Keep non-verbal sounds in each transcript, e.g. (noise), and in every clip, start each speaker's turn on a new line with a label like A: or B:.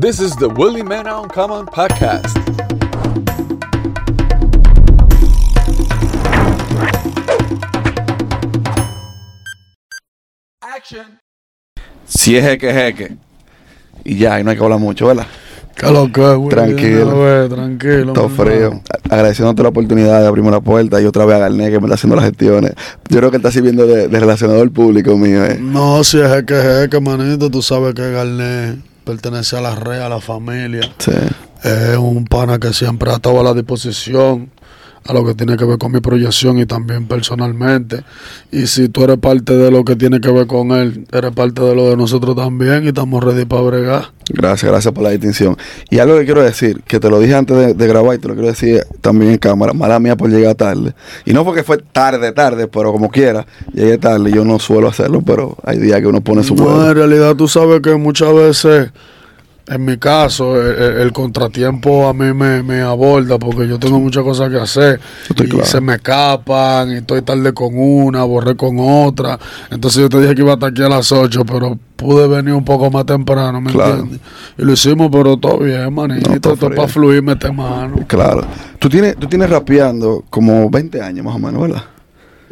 A: This is the Willie Man Uncommon podcast. Action.
B: Si es jeque, jeque. Y ya, y no hay que hablar mucho, ¿verdad?
C: ¿Qué lo que, güey?
B: Tranquilo.
C: Una vez, tranquilo.
B: Todo frío. Agradeciéndote la oportunidad de abrirme la puerta y otra vez a Garnet que me está haciendo las gestiones. Yo creo que él está sirviendo de, de relacionador público mío, ¿eh?
C: No, si es que jeque, manito, tú sabes que Garnet pertenece a la red, a la familia.
B: Sí.
C: Es un pana que siempre ha estado a la disposición a lo que tiene que ver con mi proyección y también personalmente. Y si tú eres parte de lo que tiene que ver con él, eres parte de lo de nosotros también y estamos ready para bregar.
B: Gracias, gracias por la distinción. Y algo que quiero decir, que te lo dije antes de, de grabar y te lo quiero decir también en cámara, mala mía por llegar tarde. Y no porque fue tarde, tarde, pero como quiera, llegué tarde. Yo no suelo hacerlo, pero hay días que uno pone su
C: No,
B: huevo.
C: en realidad tú sabes que muchas veces, en mi caso, el, contratiempo a mí me, me aborda porque yo tengo muchas cosas que hacer
B: Estoy
C: y
B: claro.
C: se me escapan y estoy tarde con una, borré con otra. Entonces yo te dije que iba a estar aquí a las 8, pero pude venir un poco más temprano, ¿me
B: Claro.
C: entiendes? Y lo hicimos, pero todo bien, manito.
B: No, todo
C: para fluir, mete mano.
B: Claro. Tú tienes, tú tienes rapeando como 20 años más o menos, ¿verdad?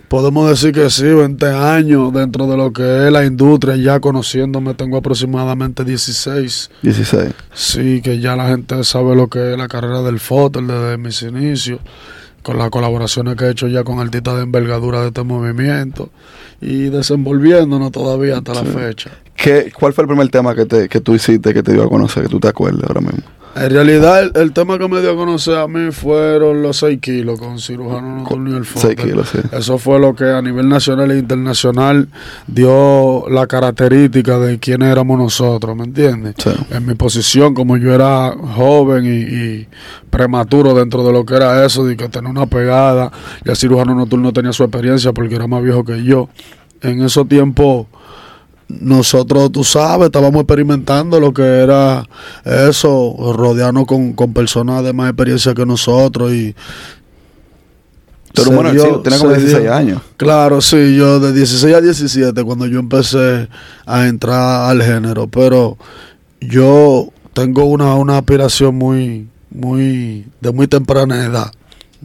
C: Podemos decir que sí, 20 años dentro de lo que es la industria, ya conociéndome tengo aproximadamente 16.
B: 16.
C: Sí, que ya la gente sabe lo que es la carrera del foto desde mis inicios, con las colaboraciones que he hecho ya con artistas de envergadura de este movimiento y desenvolviéndonos todavía hasta la fecha.
B: ¿Qué, ¿Cuál fue el primer tema que, te, que tú hiciste que te dio a conocer, que tú te acuerdas ahora mismo?
C: En realidad, el, el tema que me dio a conocer a mí fueron los 6 kilos con cirujano nocturno y el foto.
B: 6 kilos, sí.
C: Eso fue lo que a nivel nacional e internacional dio la característica de quiénes éramos nosotros, ¿me entiendes?
B: Sí.
C: En mi posición, como yo era joven y, y prematuro dentro de lo que era eso, de que tenía una pegada, y el cirujano nocturno tenía su experiencia porque era más viejo que yo. En esos tiempos, nosotros, tú sabes, estábamos experimentando lo que era eso, rodearnos con, con personas de más experiencia que nosotros y
B: Tú eres
C: se
B: un buen
C: dio-
B: como
C: se
B: 16
C: dio.
B: años.
C: Claro, sí, yo de 16 a 17 cuando yo empecé a entrar al género, pero yo tengo una, una aspiración muy, muy, de muy temprana edad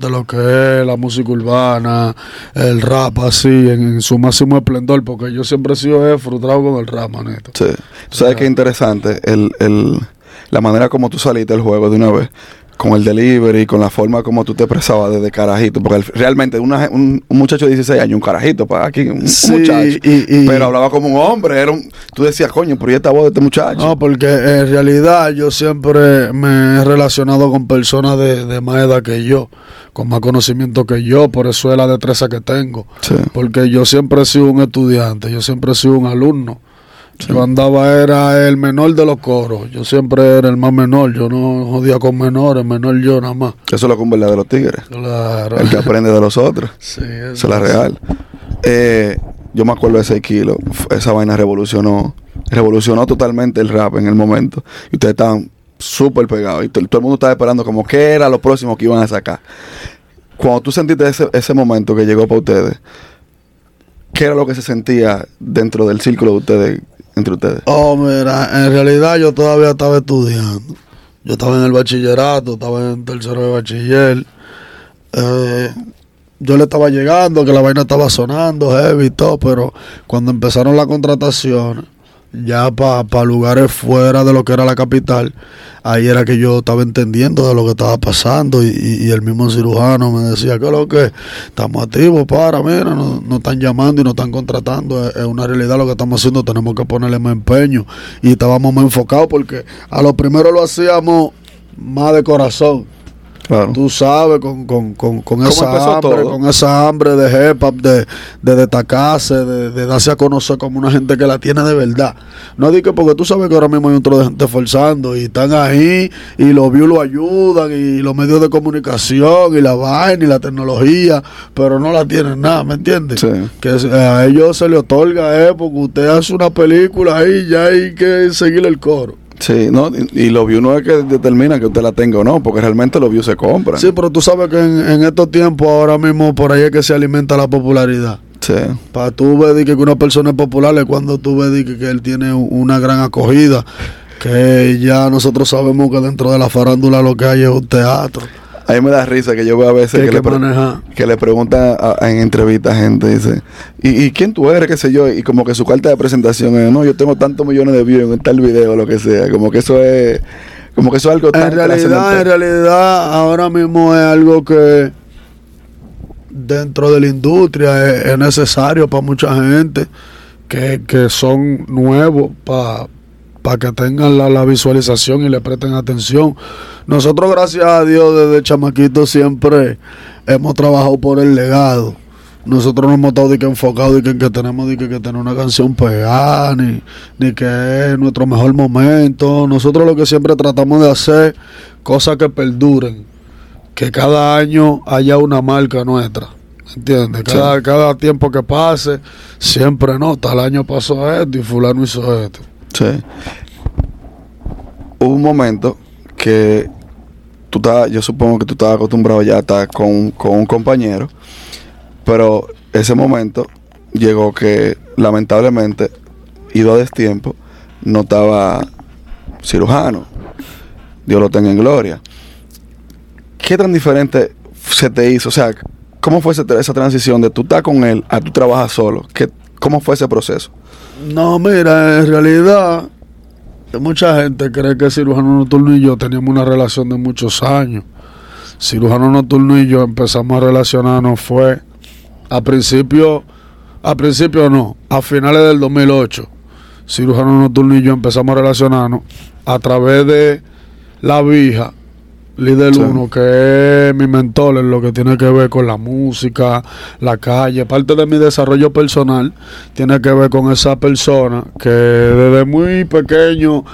C: de lo que es la música urbana, el rap así, en, en su máximo esplendor, porque yo siempre he sido frustrado con el rap, manito.
B: Sí. Sabes qué interesante el, el, la manera como tú saliste del juego de una vez, con el delivery, con la forma como tú te expresabas desde carajito, porque el- realmente una- un, un muchacho de 16 años, un carajito, para aquí, un, muchacho,
C: y- y-
B: pero hablaba como un hombre, era un, tú decías, coño, pero ¿y esta voz de este muchacho?
C: No, porque en realidad yo siempre me he relacionado con personas de, de más edad que yo, con más conocimiento que yo, por eso es la destreza que tengo.
B: Sí.
C: Porque yo siempre he sido un estudiante, yo siempre he sido un alumno. Yo andaba, era el menor de los coros, yo siempre era el más menor, yo no jodía con menores, menor yo nada más.
B: Eso es lo que un verdadero tigre,
C: Claro.
B: el que aprende de los otros. (laughs)
C: Sí, eso
B: es la real. Eh, yo me acuerdo de 6 kilos. Esa vaina revolucionó. Revolucionó totalmente el rap en el momento. Y ustedes estaban súper pegados. Y to- todo el mundo estaba esperando como qué era lo próximo que iban a sacar. Cuando tú sentiste ese, ese momento que llegó para ustedes, ¿qué era lo que se sentía dentro del círculo de ustedes, entre ustedes?
C: Oh, mira, en realidad yo todavía estaba estudiando. Yo estaba en el bachillerato, estaba en tercero de bachiller. Eh, yo le estaba llegando, que la vaina estaba sonando, heavy y todo, pero cuando empezaron las contrataciones, ya para lugares fuera de lo que era la capital, ahí era que yo estaba entendiendo de lo que estaba pasando y, el mismo cirujano me decía que lo que estamos activos, para, mira, nos, nos están llamando y nos están contratando, es, es una realidad lo que estamos haciendo, tenemos que ponerle más empeño y estábamos más enfocados porque a lo primero lo hacíamos más de corazón.
B: Claro.
C: Tú sabes, con, con, con, con
B: ¿Cómo
C: esa hambre,
B: todo?
C: con esa hambre de hip hop, de, de destacarse, de, de darse a conocer como una gente que la tiene de verdad. No digo que porque tú sabes que ahora mismo hay un tro de gente forzando y están ahí y los views lo ayudan y los medios de comunicación y la vaina y la tecnología, pero no la tienen nada, ¿me entiendes?
B: Sí.
C: Que a ellos se le otorga, eh, porque usted hace una película ahí ya hay que seguirle el coro.
B: Sí, no, y, y los views no es que determina que usted la tenga o no, porque realmente los views se compran.
C: Sí, pero tú sabes que en, en estos tiempos ahora mismo por ahí es que se alimenta la popularidad.
B: Sí.
C: Para tú ver que una persona es popular es cuando tú ves que, que él tiene una gran acogida. que ya nosotros sabemos que dentro de la farándula lo que hay es un teatro.
B: A mí me da risa que yo veo a veces
C: Que
B: que, le, pre- que le preguntan a- a- en entrevistas gente, dice, ¿Y, ¿y quién tú eres? qué sé yo? Y como que su carta de presentación es, no, yo tengo tantos millones de views en tal video, lo que sea. Como que eso es, como que eso es algo tan
C: En realidad, en realidad, ahora mismo es algo que dentro de la industria es, es necesario para mucha gente que, que son nuevos para que tengan la, la visualización y le presten atención. Nosotros, gracias a Dios, desde chamaquito siempre hemos trabajado por el legado. Nosotros no hemos estado de que enfocados de que, que tenemos de que, que tener una canción pegada, ni, ni que es nuestro mejor momento. Nosotros lo que siempre tratamos de hacer, cosas que perduren, que cada año haya una marca nuestra. ¿Entiendes? Cada, cada tiempo que pase, siempre no, tal año pasó esto y fulano hizo esto.
B: Sí. Hubo un momento que tú estabas, yo supongo que tú estabas acostumbrado ya a estar con, con un compañero, pero ese momento llegó que lamentablemente, ido a destiempo, no estaba cirujano. Dios lo tenga en gloria. ¿Qué tan diferente se te hizo? O sea, ¿cómo fue esa, transición de tú estar con él a tú trabajar solo? ¿Qué, ¿Cómo fue ese proceso?
C: No, mira, en realidad, mucha gente cree que cirujano nocturno y yo teníamos una relación de muchos años. Cirujano nocturno y yo empezamos a relacionarnos fue a principio, a principio no, a finales del 2008. Cirujano nocturno y yo empezamos a relacionarnos a través de la vieja Líder
B: Sí.
C: 1, que es mi mentor en lo que tiene que ver con la música, la calle. Parte de mi desarrollo personal tiene que ver con esa persona que desde muy pequeño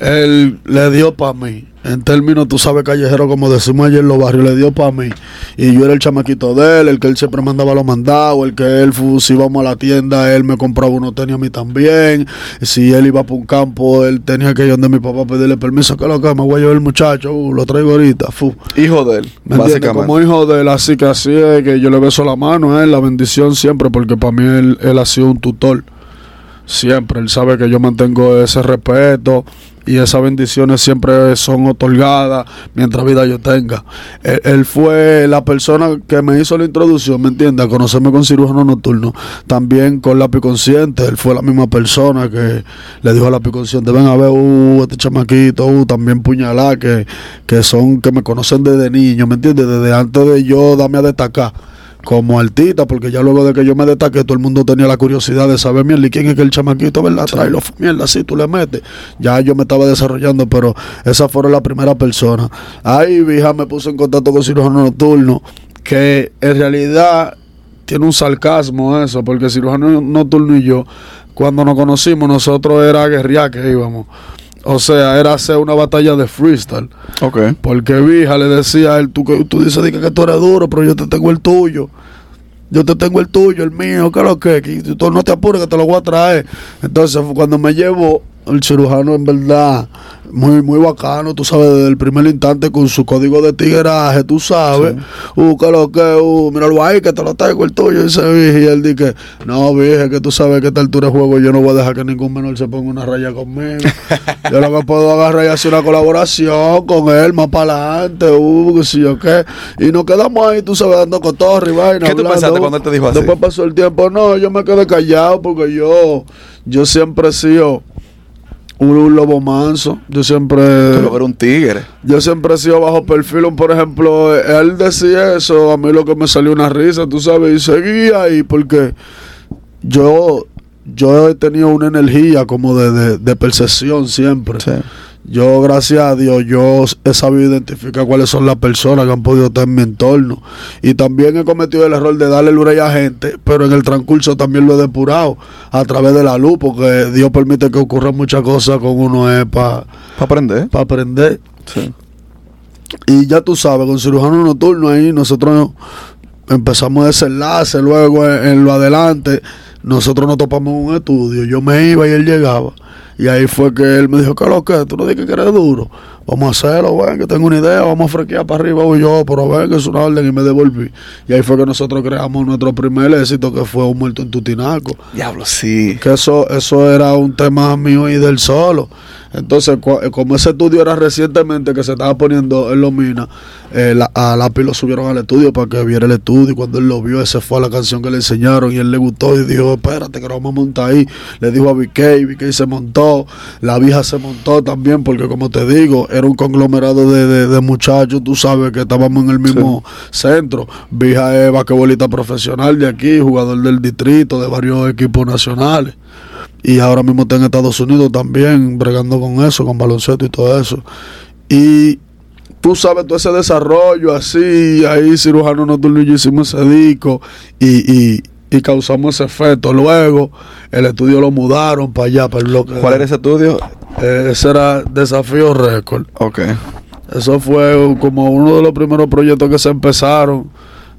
C: él le dio para mí. En términos, tú sabes, callejero, como decimos ayer en los barrios, le dio para mí. Y yo era el chamaquito de él, el que él siempre mandaba los mandados, el que él, si íbamos a la tienda, él me compraba unos tenis a mí también. Si él iba para un campo, él tenía que ir donde mi papá pedirle permiso, que lo que me voy a llevar el muchacho, uh, lo traigo ahorita, fu.
B: Hijo de él, básicamente.
C: Como hijo de él, así que así es que yo le beso la mano a él, la bendición siempre, porque para mí él, él ha sido un tutor. Siempre, él sabe que yo mantengo ese respeto y esas bendiciones siempre son otorgadas mientras vida yo tenga. Él, fue la persona que me hizo la introducción, ¿me entiendes? A conocerme con cirujano nocturno. También con lápiz consciente, él fue la misma persona que le dijo a lápiz consciente, ven a ver, uh, este chamaquito, uh, también puñalá, que, que son, que me conocen desde niño, ¿me entiendes? Desde antes de yo darme a destacar como artista, porque ya luego de que yo me destaqué, todo el mundo tenía la curiosidad de saber, mierda, ¿y quién es que el chamaquito, verdad? Trae los mierda, así tú le metes. Ya yo me estaba desarrollando, pero esa fue la primera persona. Ahí, vieja, me puso en contacto con cirujano nocturno, que en realidad tiene un sarcasmo eso, porque cirujano nocturno y yo, cuando nos conocimos, nosotros era guerrear que íbamos. O sea, era hacer una batalla de freestyle.
B: Ok.
C: Porque Vija le decía a él, tú, tú dices di que, que tú eres duro, pero yo te tengo el tuyo. Yo te tengo el tuyo, el mío, que lo que, que tú no te apures que te lo voy a traer. Entonces, cuando me llevó el cirujano, en verdad, muy muy bacano, tú sabes, desde el primer instante con su código de tigueraje, tú sabes. Uh, que lo que, uh, míralo ahí, que te lo traigo el tuyo, dice Vija. Y él dice, no, Vija, que tú sabes que a esta altura de juego yo no voy a dejar que ningún menor se ponga una raya conmigo. (laughs) yo lo que puedo agarrar y hacer una colaboración con él más para adelante, uh, que si yo qué. Y nos quedamos ahí, tú sabes, dando cotorra y vaina.
B: ¿Qué tú
C: hablando,
B: pensaste
C: uh.
B: cuando él te dijo así?
C: Después pasó el tiempo, no, yo me quedé callado porque yo, yo siempre he sido un, un lobo manso. Yo siempre.
B: Que era un tigre.
C: Yo siempre he sido bajo perfil. Por ejemplo, él decía eso, a mí lo que me salió una risa, tú sabes, y seguía ahí porque yo, yo he tenido una energía como de, de, de percepción siempre.
B: Sí.
C: Yo, gracias a Dios, yo he sabido identificar cuáles son las personas que han podido estar en mi entorno. Y también he cometido el error de darle luz a gente, pero en el transcurso también lo he depurado a través de la luz, porque Dios permite que ocurran muchas cosas con uno es para
B: Para aprender.
C: aprender.
B: Sí.
C: Y ya tú sabes, con cirujano nocturno ahí nosotros empezamos ese enlace, luego en, en lo adelante nosotros nos topamos en un estudio, yo me iba y él llegaba. Y ahí fue que él me dijo, ¿qué lo que? Tú no dices que eres duro. Vamos a hacerlo, ven, que tengo una idea, vamos a frequear para arriba. Y yo, pero ven, que es una orden y me devolví. Y ahí fue que nosotros creamos nuestro primer éxito, que fue Un Muerto en Tutinaco.
B: Diablo, sí.
C: Que eso, eso era un tema mío y del solo. Entonces, eh, como ese estudio era recientemente que se estaba poniendo en los minas, eh, la- a Lápiz lo subieron al estudio para que viera el estudio. Y cuando él lo vio, ese fue a la canción que le enseñaron y él le gustó y dijo: Espérate, que lo vamos a montar ahí. Le dijo a BK, BK se montó, la vieja se montó también, porque como te digo, era un conglomerado de, de- de muchachos, tú sabes que estábamos en el mismo centro. Vieja es basquetbolista profesional de aquí, jugador del distrito, de varios equipos nacionales y ahora mismo está en Estados Unidos también bregando con eso, con baloncesto y todo eso. Y tú sabes todo ese desarrollo así, ahí cirujano nocturno y yo hicimos ese disco y, y, y causamos ese efecto. Luego el estudio lo mudaron para allá, para el bloque.
B: ¿Cuál era ese estudio?
C: Eh, ese era Desafío Record.
B: Ok.
C: Eso fue como uno de los primeros proyectos que se empezaron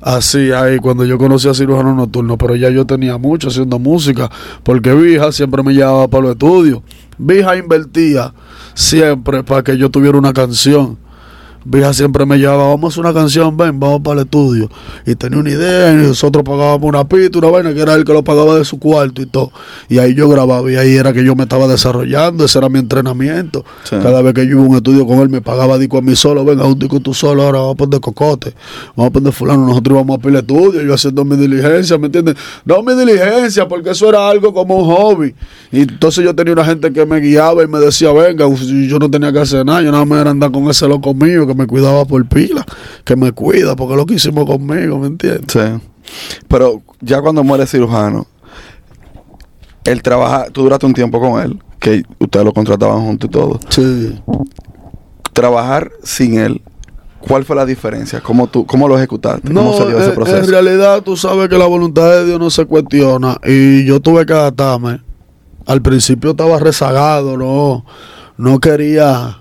C: así ahí cuando yo conocí a Cirujano Nocturno, pero ya yo tenía mucho haciendo música, porque Vija siempre me llevaba para los estudios. Vija invertía siempre para que yo tuviera una canción. Vija siempre me llevaba, vamos a hacer una canción, ven, vamos para el estudio. Y tenía una idea, y nosotros pagábamos una pista, una vaina, que era él que lo pagaba de su cuarto y todo. Y ahí yo grababa, y ahí era que yo me estaba desarrollando, ese era mi entrenamiento.
B: Sí.
C: Cada vez que yo iba a un estudio con él, me pagaba disco a mí solo, venga, un disco tú solo, ahora vamos a poner cocote, vamos a poner fulano, nosotros íbamos a pedir estudio, yo haciendo mi diligencia, ¿me entiendes? No mi diligencia, porque eso era algo como un hobby. Y entonces yo tenía una gente que me guiaba y me decía, venga, yo no tenía que hacer nada, yo nada más era andar con ese loco mío que me cuidaba por pila, que me cuida, porque es lo que hicimos conmigo, ¿me entiendes?
B: Sí. Pero ya cuando muere cirujano, él trabaja, tú duraste un tiempo con él, que ustedes lo contrataban juntos y todo.
C: Sí.
B: Trabajar sin él, ¿cuál fue la diferencia? ¿Cómo, tú, cómo lo ejecutaste? ¿Cómo
C: No,
B: se dio ese
C: en-
B: proceso?
C: en realidad tú sabes que la voluntad de Dios no se cuestiona y yo tuve que adaptarme. Al principio estaba rezagado, no, no quería,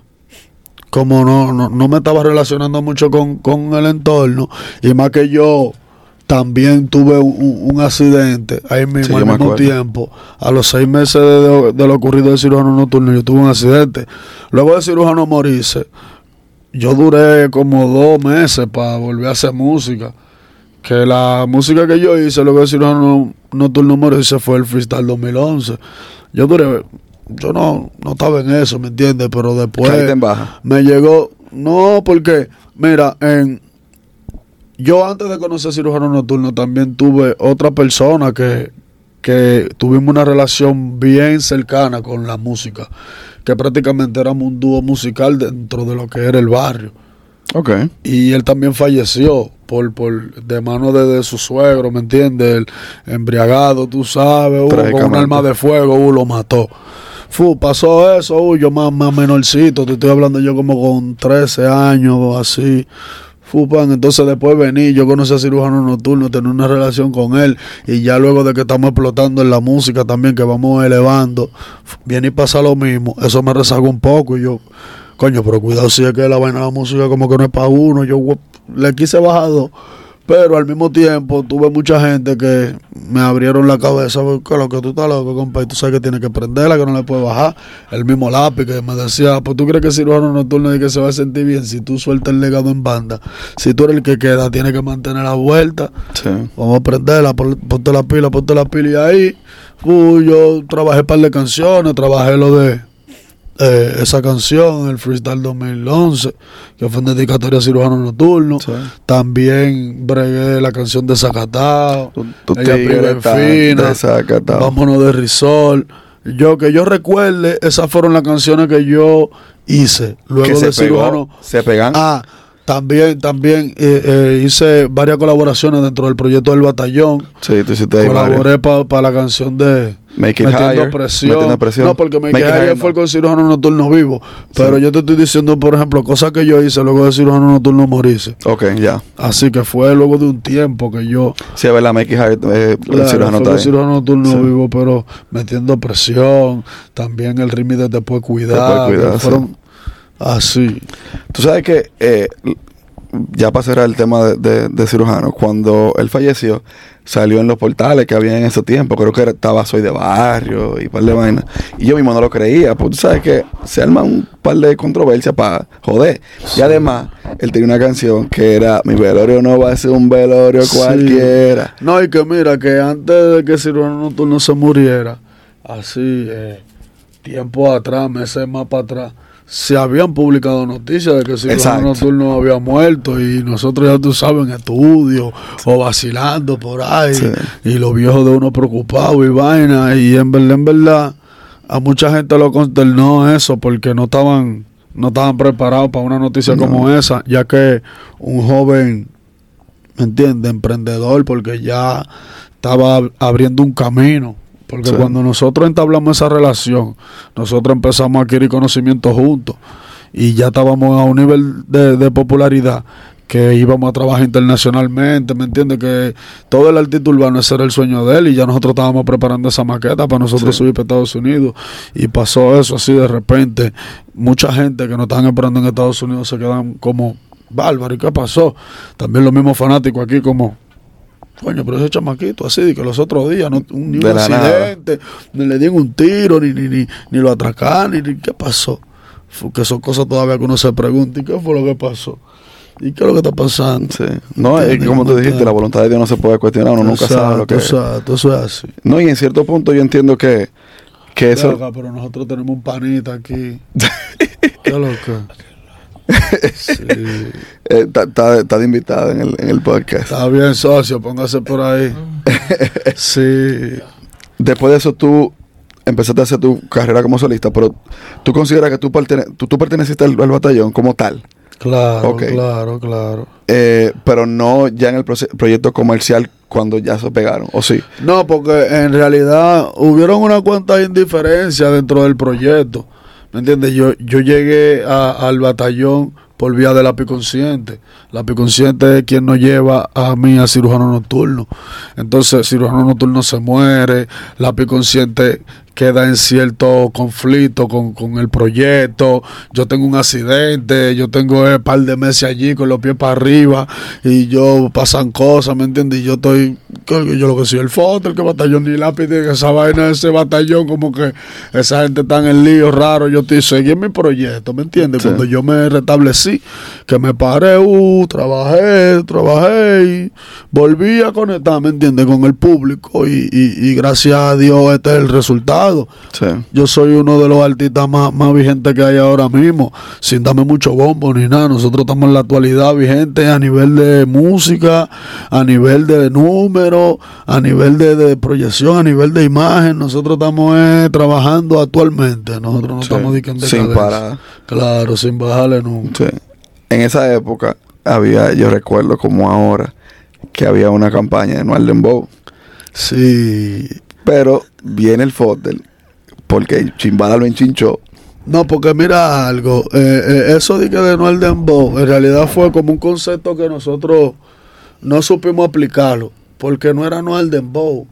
C: como no, no, no me estaba relacionando mucho con, con el entorno y más que yo también tuve un, un- accidente ahí mismo
B: Sí,
C: al mismo tiempo. A los seis meses de, de- de lo ocurrido del cirujano nocturno, yo tuve un accidente. Luego del cirujano morirse, yo duré como dos meses para volver a hacer música. Que la música que yo hice, luego del cirujano nocturno morirse, fue el freestyle 2011. Yo duré, yo no, no estaba en eso, ¿me entiendes? Pero después
B: Caíste en baja.
C: me llegó, no, porque, mira, en yo antes de conocer cirujano nocturno también tuve otra persona que, que tuvimos una relación bien cercana con la música, que prácticamente éramos un dúo musical dentro de lo que era el barrio.
B: Ok.
C: Y él también falleció por, por de mano de, de su suegro, ¿me entiendes? El embriagado, tú sabes, con un arma de fuego, uh, lo mató. Fu, pasó eso, uh, yo más, más menorcito, te estoy hablando yo como con 13 años así. Fu, pan, entonces después vení, yo conocí a cirujano nocturno, tenía una relación con él y ya luego de que estamos explotando en la música también, que vamos elevando, viene y pasa lo mismo, eso me rezagó un poco y yo, coño, pero cuidado si es que la vaina de la música como que no es para uno, yo le quise bajar dos, pero al mismo tiempo tuve mucha gente que me abrieron la cabeza, porque lo que tú estás loco, compa, y tú sabes que tienes que prenderla, que no le puedes bajar. El mismo lápiz que me decía, pues tú crees que el cirujano nocturno y que se va a sentir bien si tú sueltas el legado en banda. Si tú eres el que queda, tienes que mantener la vuelta.
B: Sí.
C: Vamos a prenderla, pon- ponte la pila, ponte la pila y ahí. uh, yo trabajé un par de canciones, trabajé lo de eh, esa canción, el Freestyle 2011, que fue en dedicatoria a cirujano nocturno.
B: Sí.
C: También bregué la canción de Zacatao.
B: Tu, tu
C: Ella fina,
B: desacatado.
C: Vámonos de Risol. Yo que yo recuerde, esas fueron las canciones que yo hice. Luego de
B: pegó,
C: cirujano.
B: se pegan.
C: Ah, también, también eh, eh, hice varias colaboraciones dentro del proyecto del batallón.
B: sí, tú hiciste ahí.
C: Colaboré para la canción de
B: Make it
C: Metiendo
B: higher.
C: presión.
B: Metiendo presión.
C: No, porque me
B: Make it higher,
C: fue
B: no.
C: con cirujano nocturno vivo. Pero yo te estoy diciendo, por ejemplo, cosas que yo hice luego de cirujano nocturno morirse.
B: Ok, ya.
C: Así que fue luego de un tiempo que yo
B: Sí, a ver, la Make it higher. Eh,
C: Claro,
B: cirujano
C: fue con cirujano nocturno
B: Sí.
C: vivo, pero metiendo presión, también el ritmo de te puede cuidar,
B: Te puede cuidar,
C: que fueron así.
B: Tú sabes que eh, ya para cerrar el tema de, de- de cirujano, cuando él falleció, salió en los portales que había en ese tiempo. Creo que estaba Soy de Barrio y un par de vainas. Y yo mismo no lo creía, porque tú sabes que se arma un par de controversias para joder. Y además, él tenía una canción que era Mi velorio no va a ser un velorio
C: Sí.
B: cualquiera.
C: No, y que mira, que antes de que Cirujano Nocturno se muriera, así, eh, tiempo atrás, meses más para atrás, se habían publicado noticias de que Cirujano. Nocturno había muerto y nosotros ya tú sabes, en estudio o vacilando por ahí,
B: Sí.
C: y los viejos de uno preocupados y vaina, y en verdad, en verdad, a mucha gente lo consternó eso porque no estaban, no estaban preparados para una noticia
B: No.
C: como esa, ya que un joven ¿me entiendes? Emprendedor, porque ya estaba ab- abriendo un camino. Porque
B: Sí.
C: cuando nosotros entablamos esa relación, nosotros empezamos a adquirir conocimiento juntos y ya estábamos a un nivel de, de popularidad que íbamos a trabajar internacionalmente, ¿me entiendes? Que todo el artista urbano ese era el sueño de él y ya nosotros estábamos preparando esa maqueta para nosotros
B: Sí.
C: subir para Estados Unidos y pasó eso así de repente. Mucha gente que nos estaban esperando en Estados Unidos se quedan como, bárbaro, ¿y qué pasó? También los mismos fanáticos aquí como, coño, pero ese chamaquito así, de que los otros días, no, un, ni un
B: nada.
C: accidente, ni le dieron un tiro, ni, ni, ni, ni lo atracaron, ni, ni qué pasó. Que son cosas todavía que uno se pregunta, ¿y qué fue lo que pasó? ¿Y qué es lo que está pasando?
B: Sí. No, es como tú dijiste, la voluntad de Dios no se puede cuestionar, uno nunca sabe lo que es.
C: Exacto, eso es así.
B: No, y en cierto punto yo entiendo que, que eso...
C: Pero nosotros tenemos un panita aquí. (laughs) ¿Qué es lo que? Sí. (laughs)
B: eh, Está está- está de invitada en el, en el podcast.
C: Está bien, socio, póngase por ahí. (laughs) Sí.
B: Después de eso tú empezaste a hacer tu carrera como solista, pero tú consideras que tú, pertene- tú, tú perteneciste al, al batallón como tal,
C: Claro,
B: Ok.
C: claro, claro.
B: eh, pero no ya en el proyecto comercial cuando ya se pegaron, ¿o sí?
C: No, porque en realidad hubieron una cuanta indiferencia dentro del proyecto. ¿Me entiendes? Yo, yo llegué al batallón por vía de lápiz consciente. Lápiz consciente es quien nos lleva a mí a cirujano nocturno. Entonces, cirujano nocturno se muere, lápiz consciente queda en cierto conflicto con, con el proyecto. Yo tengo un accidente, yo tengo un par de meses allí con los pies para arriba y yo pasan cosas, ¿me entiendes? Y yo estoy, yo lo que soy el foto, el que batallón ni lápiz, esa vaina de ese batallón, como que esa gente está en el lío raro. Yo estoy seguí en mi proyecto, ¿me entiendes?
B: Sí.
C: Cuando yo me restablecí, que me paré, uh, trabajé, trabajé y volví a conectar, ¿me entiendes? Con el público y, y, y gracias a Dios este es el resultado.
B: Sí.
C: Yo soy uno de los artistas más, más vigentes que hay ahora mismo, sin darme mucho bombo ni nada. Nosotros estamos en la actualidad vigentes a nivel de música, a nivel de números, a nivel de, de proyección, a nivel de imagen. Nosotros estamos eh, trabajando actualmente. Nosotros no
B: Sí.
C: estamos en
B: Sin parar.
C: Claro, sin bajarle nunca.
B: Sí. En esa época había, yo recuerdo como ahora, que había una campaña de Noel Dembow.
C: Sí.
B: Pero viene el Fotel, porque Chimbala lo enchinchó.
C: No, porque mira algo, eh, eh, eso de que de no el dembow, en realidad fue como un concepto que nosotros no supimos aplicarlo, porque no era no el dembow.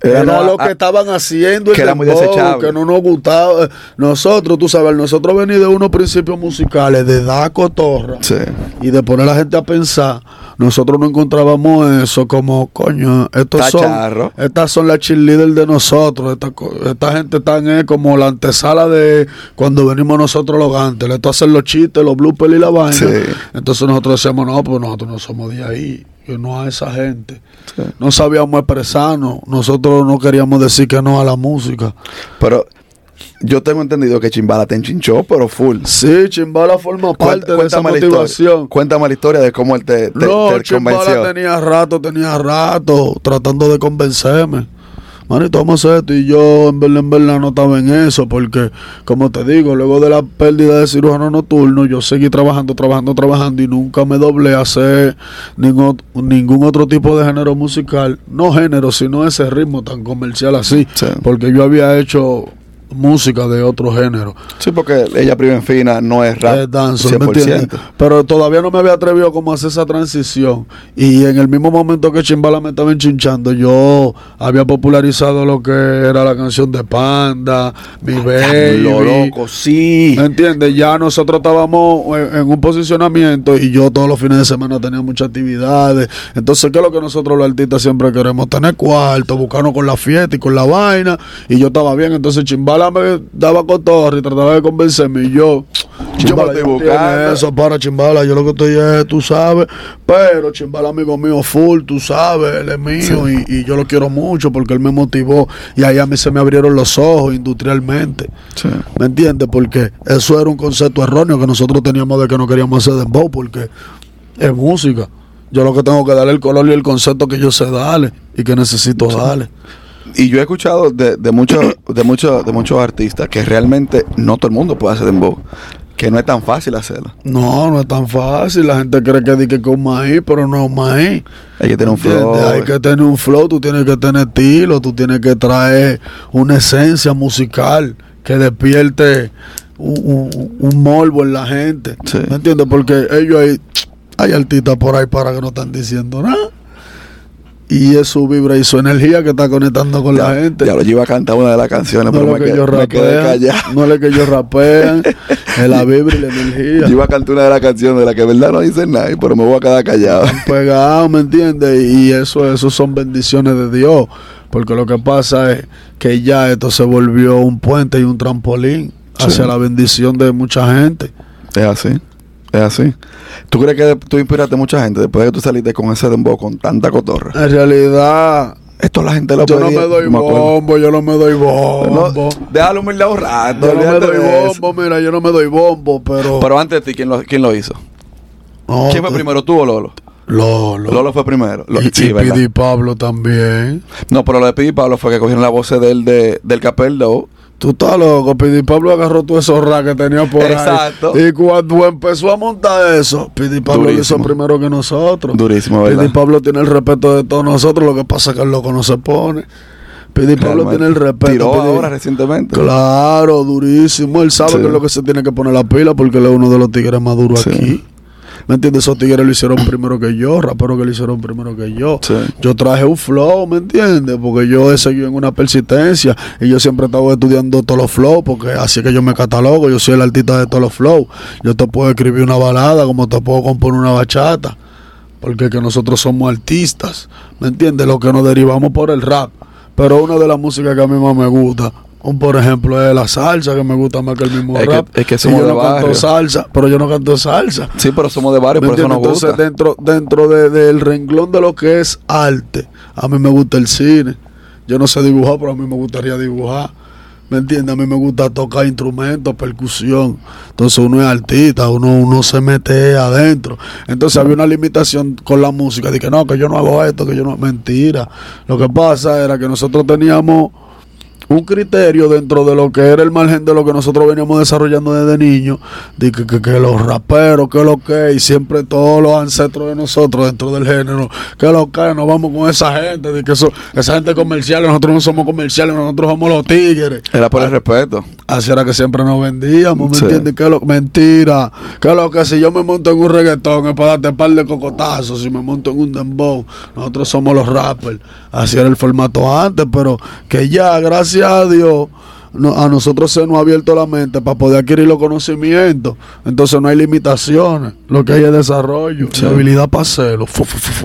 B: Era
C: Era,
B: a-
C: lo que
B: a-
C: estaban haciendo el
B: que era muy desechable.
C: que no nos gustaba. Eh, Nosotros, tú sabes, nosotros venimos de unos principios musicales de dar cotorra
B: Sí.
C: y de poner a la gente a pensar, nosotros no encontrábamos eso como, coño, estos
B: Está
C: son,
B: charro.
C: estas son las cheerleaders de nosotros, esta, esta gente tan es como la antesala de cuando venimos nosotros los gantes, esto hacen los chistes, los bloopers y la vaina.
B: Sí.
C: Entonces nosotros decíamos, no, pues nosotros no somos de ahí, que no a esa gente.
B: Sí.
C: No sabíamos expresarnos, nosotros no queríamos decir que no a la música.
B: Pero yo tengo entendido que Chimbala te enchinchó, pero full.
C: Sí, Chimbala forma parte de esa
B: Cuéntame la
C: motivación.
B: Cuéntame la historia de cómo él te, te,
C: no,
B: te
C: Chimbala
B: convenció.
C: tenía rato, tenía rato tratando de convencerme. Manito, vamos a hacer esto. Y yo, en verdad, en verdad, no estaba en eso. Porque, como te digo, luego de la pérdida de cirujano nocturno, yo seguí trabajando, trabajando, trabajando. Y nunca me doblé a hacer ningún, ningún otro tipo de género musical. No género, sino ese ritmo tan comercial así.
B: Sí.
C: Porque yo había hecho música de otro género.
B: Sí, porque ella prima fina no es rap.
C: Es dancehall, ¿me
B: 100%.
C: entiendes? Pero todavía no me había atrevido como a hacer esa transición. Y en el mismo momento que Chimbala me estaba enchinchando, yo había popularizado lo que era la canción de Panda, Mi Baby.
B: Lo loco, sí.
C: ¿Me entiendes? Ya nosotros estábamos en, en un posicionamiento y yo todos los fines de semana tenía muchas actividades. Entonces, ¿qué es lo que nosotros los artistas siempre queremos? Tener cuarto, buscarnos con la fiesta y con la vaina. Y yo estaba bien. Entonces, Chimbala me daba cotorra y trataba de convencerme. Y yo, Chimbala, yo
B: buscando.
C: eso para Chimbala. Yo lo que estoy es, tú sabes. Pero Chimbala, amigo mío, full, tú sabes, él es mío. Y, y yo lo quiero mucho porque él me motivó. Y ahí a mí se me abrieron los ojos industrialmente.
B: Sí.
C: ¿Me entiendes? Porque eso era un concepto erróneo que nosotros teníamos de que no queríamos hacer dembow porque es música. Yo lo que tengo que darle el color y el concepto que yo sé darle y que necesito darle.
B: Y yo he escuchado de, de muchos de muchos de muchos artistas que realmente no todo el mundo puede hacer dembow, que no es tan fácil hacerlo.
C: No, no es tan fácil. La gente cree que di que con maíz, pero no es maíz.
B: Hay que tener un
C: ¿Entiendes?
B: flow.
C: Hay que tener un flow, tú tienes que tener estilo, tú tienes que traer una esencia musical que despierte un, un- un morbo en la gente.
B: Sí.
C: ¿Me entiendes? Porque ellos hay, hay artistas por ahí para que no están diciendo nada. Y es su vibra y su energía que está conectando con la gente.
B: Ya lo yo iba a cantar una de las canciones,
C: no
B: pero me,
C: que ellos
B: me quedé callado.
C: no es que ellos rapean, (laughs) es la vibra y la energía.
B: Yo iba a cantar una de las canciones de las que verdad no dicen nada, pero me voy a quedar callado.
C: pegado, ¿me entiendes? Y eso, eso son bendiciones de Dios. Porque lo que pasa es que ya esto se volvió un puente y un trampolín hacia la bendición de mucha gente.
B: Es así, es así. ¿Tú crees que tú inspiraste a mucha gente después de que tú saliste con ese dembow con tanta cotorra?
C: En realidad,
B: Esto la gente lo
C: yo no me doy
B: me
C: bombo, yo no me doy bombo.
B: No, déjalo humildad un rato.
C: yo no me doy bombo, mira, yo no me doy bombo, pero...
B: Pero antes de ti, ¿quién lo, quién lo hizo?
C: no,
B: ¿Quién fue
C: te-
B: primero, tú o Lolo?
C: Lolo.
B: Lolo fue primero.
C: Y,
B: sí,
C: y. Pidi Pablo también.
B: No, pero lo de Pidi Pablo fue que cogieron la voz de él de, del Capeldo.
C: Tú estás loco, Pidi Pablo agarró todo esos rap que tenía por
B: Exacto.
C: ahí. Y cuando empezó a montar eso, Pidi Pablo lo hizo primero que nosotros.
B: Durísimo, ¿verdad?
C: Pidi Pablo tiene el respeto de todos nosotros, lo que pasa es que el loco no se pone. Pidi Pablo
B: Realmente.
C: tiene el respeto.
B: Tiró
C: Pidi-
B: ahora recientemente.
C: Claro, durísimo. Él sabe
B: Sí.
C: que es lo que se tiene que poner la pila porque él es uno de los tigres más duros
B: Sí.
C: aquí. ¿Me entiendes? Esos tigres lo hicieron primero que yo, raperos que lo hicieron primero que yo.
B: Sí.
C: Yo traje un flow, ¿me entiendes? Porque yo he seguido en una persistencia y yo siempre he estado estudiando todos los flows porque así que yo me catalogo, yo soy el artista de todos los flows. Yo te puedo escribir una balada como te puedo componer una bachata. Porque que nosotros somos artistas, ¿me entiendes? Lo que nos derivamos por el rap. Pero una de las músicas que a mí más me gusta, por ejemplo, es la salsa, que me gusta más que el mismo
B: Es que- es que
C: Y
B: somos
C: yo
B: de
C: no canto
B: barrio.
C: salsa, pero yo no canto salsa.
B: Sí, pero somos de barrio,
C: ¿Me
B: por eso nos
C: entiendes?
B: gusta.
C: Entonces, dentro, dentro de- del renglón de lo que es arte, a mí me gusta el cine. Yo no sé dibujar, pero a mí me gustaría dibujar. ¿Me entiendes? A mí me gusta tocar instrumentos, percusión. Entonces uno es artista, uno, uno se mete adentro. Entonces había una limitación con la música. De que no, que yo no hago esto, que yo no... Mentira. Lo que pasa era que nosotros teníamos un criterio dentro de lo que era el margen de lo que nosotros veníamos desarrollando desde niños, de que, que- que los raperos, que lo que, y siempre todos los ancestros de nosotros dentro del género, que lo que, nos vamos con esa gente, de que eso, esa gente comercial, nosotros no somos comerciales, nosotros somos los tigres.
B: Era por el respeto.
C: Así era que siempre nos vendíamos, ¿me
B: Sí.
C: entiendes? Que lo, mentira. Que lo que si yo me monto en un reggaetón es para darte par de cocotazos, si me monto en un dembow, nosotros somos los rappers. Así era el formato antes, pero que ya, gracias a Dios, no- a nosotros se nos ha abierto la mente para poder adquirir los conocimientos. Entonces no hay limitaciones, lo que hay es desarrollo,
B: Sí.
C: y habilidad para hacerlo.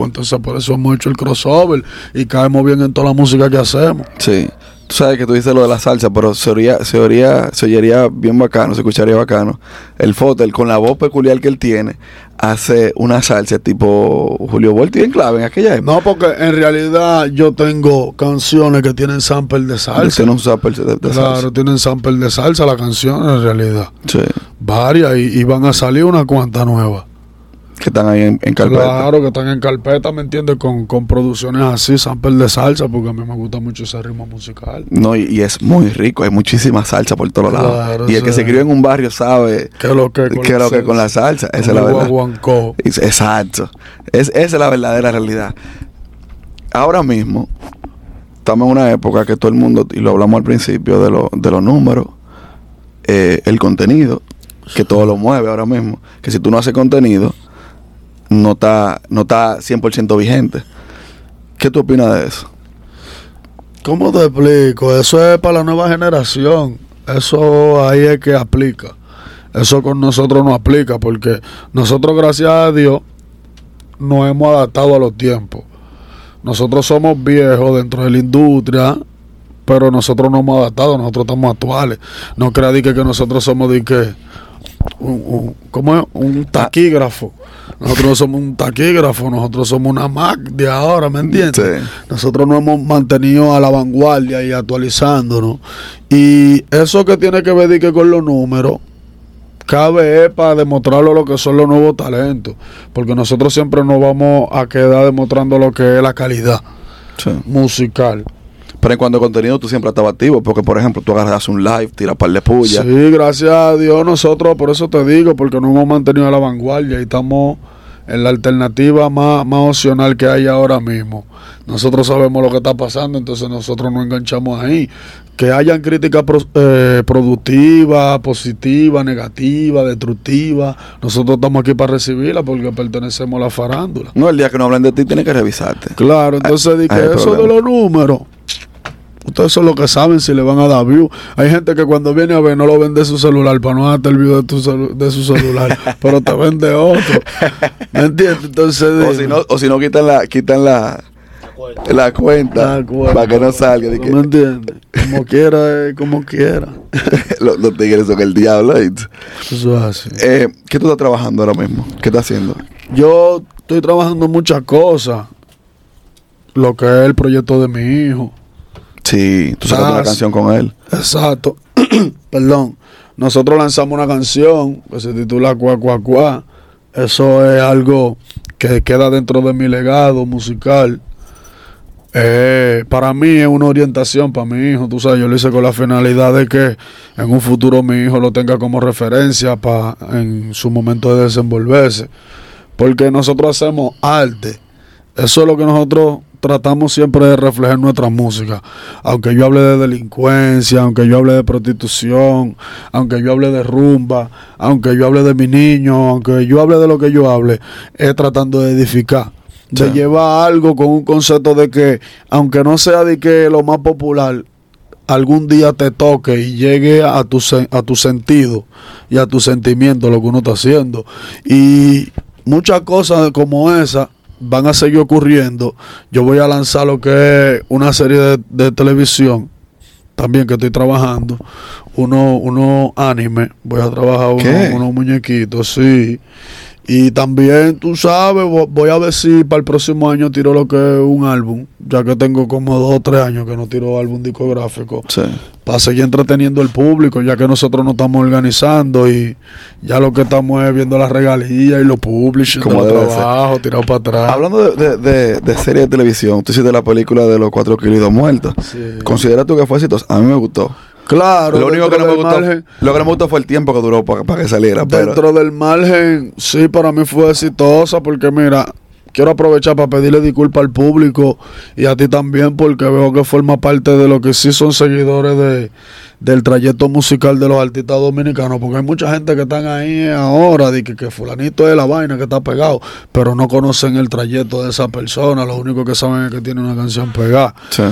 C: Entonces por eso hemos hecho el crossover y caemos bien en toda la música que hacemos.
B: Sí. Tú sabes que tú dices lo de la salsa, pero se oiría, se oiría, se oiría bien bacano, se escucharía bacano. El Fotel, con la voz peculiar que él tiene, hace una salsa tipo Julio Volti en clave en aquella época.
C: No, porque en realidad yo tengo canciones que tienen sample de salsa.
B: Tiene un sample de, de
C: claro,
B: salsa.
C: tienen sample de salsa la canción en realidad.
B: Sí.
C: Varias y, y van a salir unas cuantas nuevas.
B: Que están ahí en, en carpeta.
C: Claro, que están en carpeta, ¿me entiendes? Con, con producciones así, sample de salsa, porque a mí me gusta mucho ese ritmo musical.
B: No, y, y es muy rico, hay muchísima salsa por todos
C: Claro,
B: lados. Y el que se crió en un barrio sabe
C: ¿Qué lo que con
B: qué es lo que con la salsa. Esa es la verdad. Exacto. Es, esa es la verdadera realidad. Ahora mismo, estamos en una época que todo el mundo, y lo hablamos al principio de, lo- de los números, eh, el contenido, que todo lo mueve ahora mismo. Que si tú no haces contenido, no está, no está 100% vigente. ¿Qué tú opinas de eso?
C: ¿Cómo te explico? Eso es para la nueva generación. Eso ahí es que aplica. Eso con nosotros no aplica porque nosotros, gracias a Dios, nos hemos adaptado a los tiempos. Nosotros somos viejos dentro de la industria, pero nosotros no hemos adaptado, nosotros estamos actuales. No crea que, que nosotros somos de que un, un- ¿cómo es? un taquígrafo. Nosotros no somos un taquígrafo, nosotros somos una Mac de ahora, ¿me entiendes?
B: Sí.
C: Nosotros nos hemos mantenido a la vanguardia y actualizándonos. Y eso que tiene que ver que con los números, cabe es para demostrarlo lo que son los nuevos talentos. Porque nosotros siempre nos vamos a quedar demostrando lo que es la calidad
B: Sí.
C: musical.
B: Pero en cuanto a contenido, tú siempre estabas activo. Porque, por ejemplo, tú agarras un live, tiras par de puya.
C: Sí, gracias a Dios nosotros, por eso te digo, porque nos hemos mantenido a la vanguardia y estamos en la alternativa más, más opcional que hay ahora mismo. Nosotros sabemos lo que está pasando, entonces nosotros nos enganchamos ahí. Que hayan críticas pro- eh, productivas, positivas, negativas, destructivas, nosotros estamos aquí para recibirlas porque pertenecemos a la farándula.
B: No, el día que no hablen de ti, tienes que revisarte.
C: Claro, entonces di que eso de los números. Ustedes son los que saben si le van a dar view. Hay gente que cuando viene a ver no lo ven de su celular para no darte el view de, tu celu- de su celular, (laughs) pero te vende otro. ¿Me entiendes? Entonces,
B: O si no, o si no quitan la, quitan la, la cuenta para que no salga. de
C: ¿No
B: que-
C: me entiendes? Como (laughs) quiera, eh, como quiera. (laughs)
B: los, los tigres son el diablo. ¿eh?
C: Eso es así.
B: Eh, ¿Qué tú estás trabajando ahora mismo? ¿Qué estás haciendo?
C: Yo estoy trabajando muchas cosas. Lo que es el proyecto de mi hijo.
B: Sí, tú sacaste
C: Ah,
B: una
C: sí.
B: canción con él.
C: Exacto. (clears throat) Perdón. Nosotros lanzamos una canción que se titula Cuá, Cuá, Cuá. Eso es algo que queda dentro de mi legado musical. Eh, para mí es una orientación para mi hijo. Tú sabes, yo lo hice con la finalidad de que en un futuro mi hijo lo tenga como referencia para en su momento de desenvolverse. Porque nosotros hacemos arte. Eso es lo que nosotros tratamos siempre de reflejar nuestra música. Aunque yo hable de delincuencia, aunque yo hable de prostitución, aunque yo hable de rumba, aunque yo hable de mi niño, aunque yo hable de lo que yo hable, es tratando de edificar. De
B: Sí.
C: llevar algo con un concepto de que, aunque no sea de que lo más popular, algún día te toque y llegue a tu, a tu sentido y a tu sentimiento lo que uno está haciendo. Y muchas cosas como esa van a seguir ocurriendo. Yo voy a lanzar lo que es una serie de, de televisión también que estoy trabajando. Uno, uno anime. Voy a trabajar unos, unos muñequitos, sí. Y también, tú sabes, vo- voy a ver si para el próximo año tiro lo que es un álbum, ya que tengo como dos o tres años que no tiro álbum discográfico,
B: Sí.
C: para seguir entreteniendo al público, ya que nosotros nos estamos organizando y ya lo que estamos es viendo las regalías y los publishing de
B: Como ser.
C: trabajos, tirado para atrás.
B: Hablando de, de, de- de serie de televisión, tú hiciste la película de los cuatro kilos muertos.
C: Sí.
B: ¿Consideras tú que fue exitoso? A mí me gustó.
C: Claro,
B: lo único que no me gustó,
C: margen-
B: lo que no me gustó fue el tiempo que duró para, para que saliera. Pero,
C: Dentro del margen, sí, para mí fue exitosa porque mira, quiero aprovechar para pedirle disculpas al público y a ti también porque veo que forma parte de lo que sí son seguidores de, del trayecto musical de los artistas dominicanos, porque hay mucha gente que están ahí ahora, de que, que fulanito es la vaina que está pegado, pero no conocen el trayecto de esa persona, lo único que saben es que tiene una canción pegada.
B: Sí.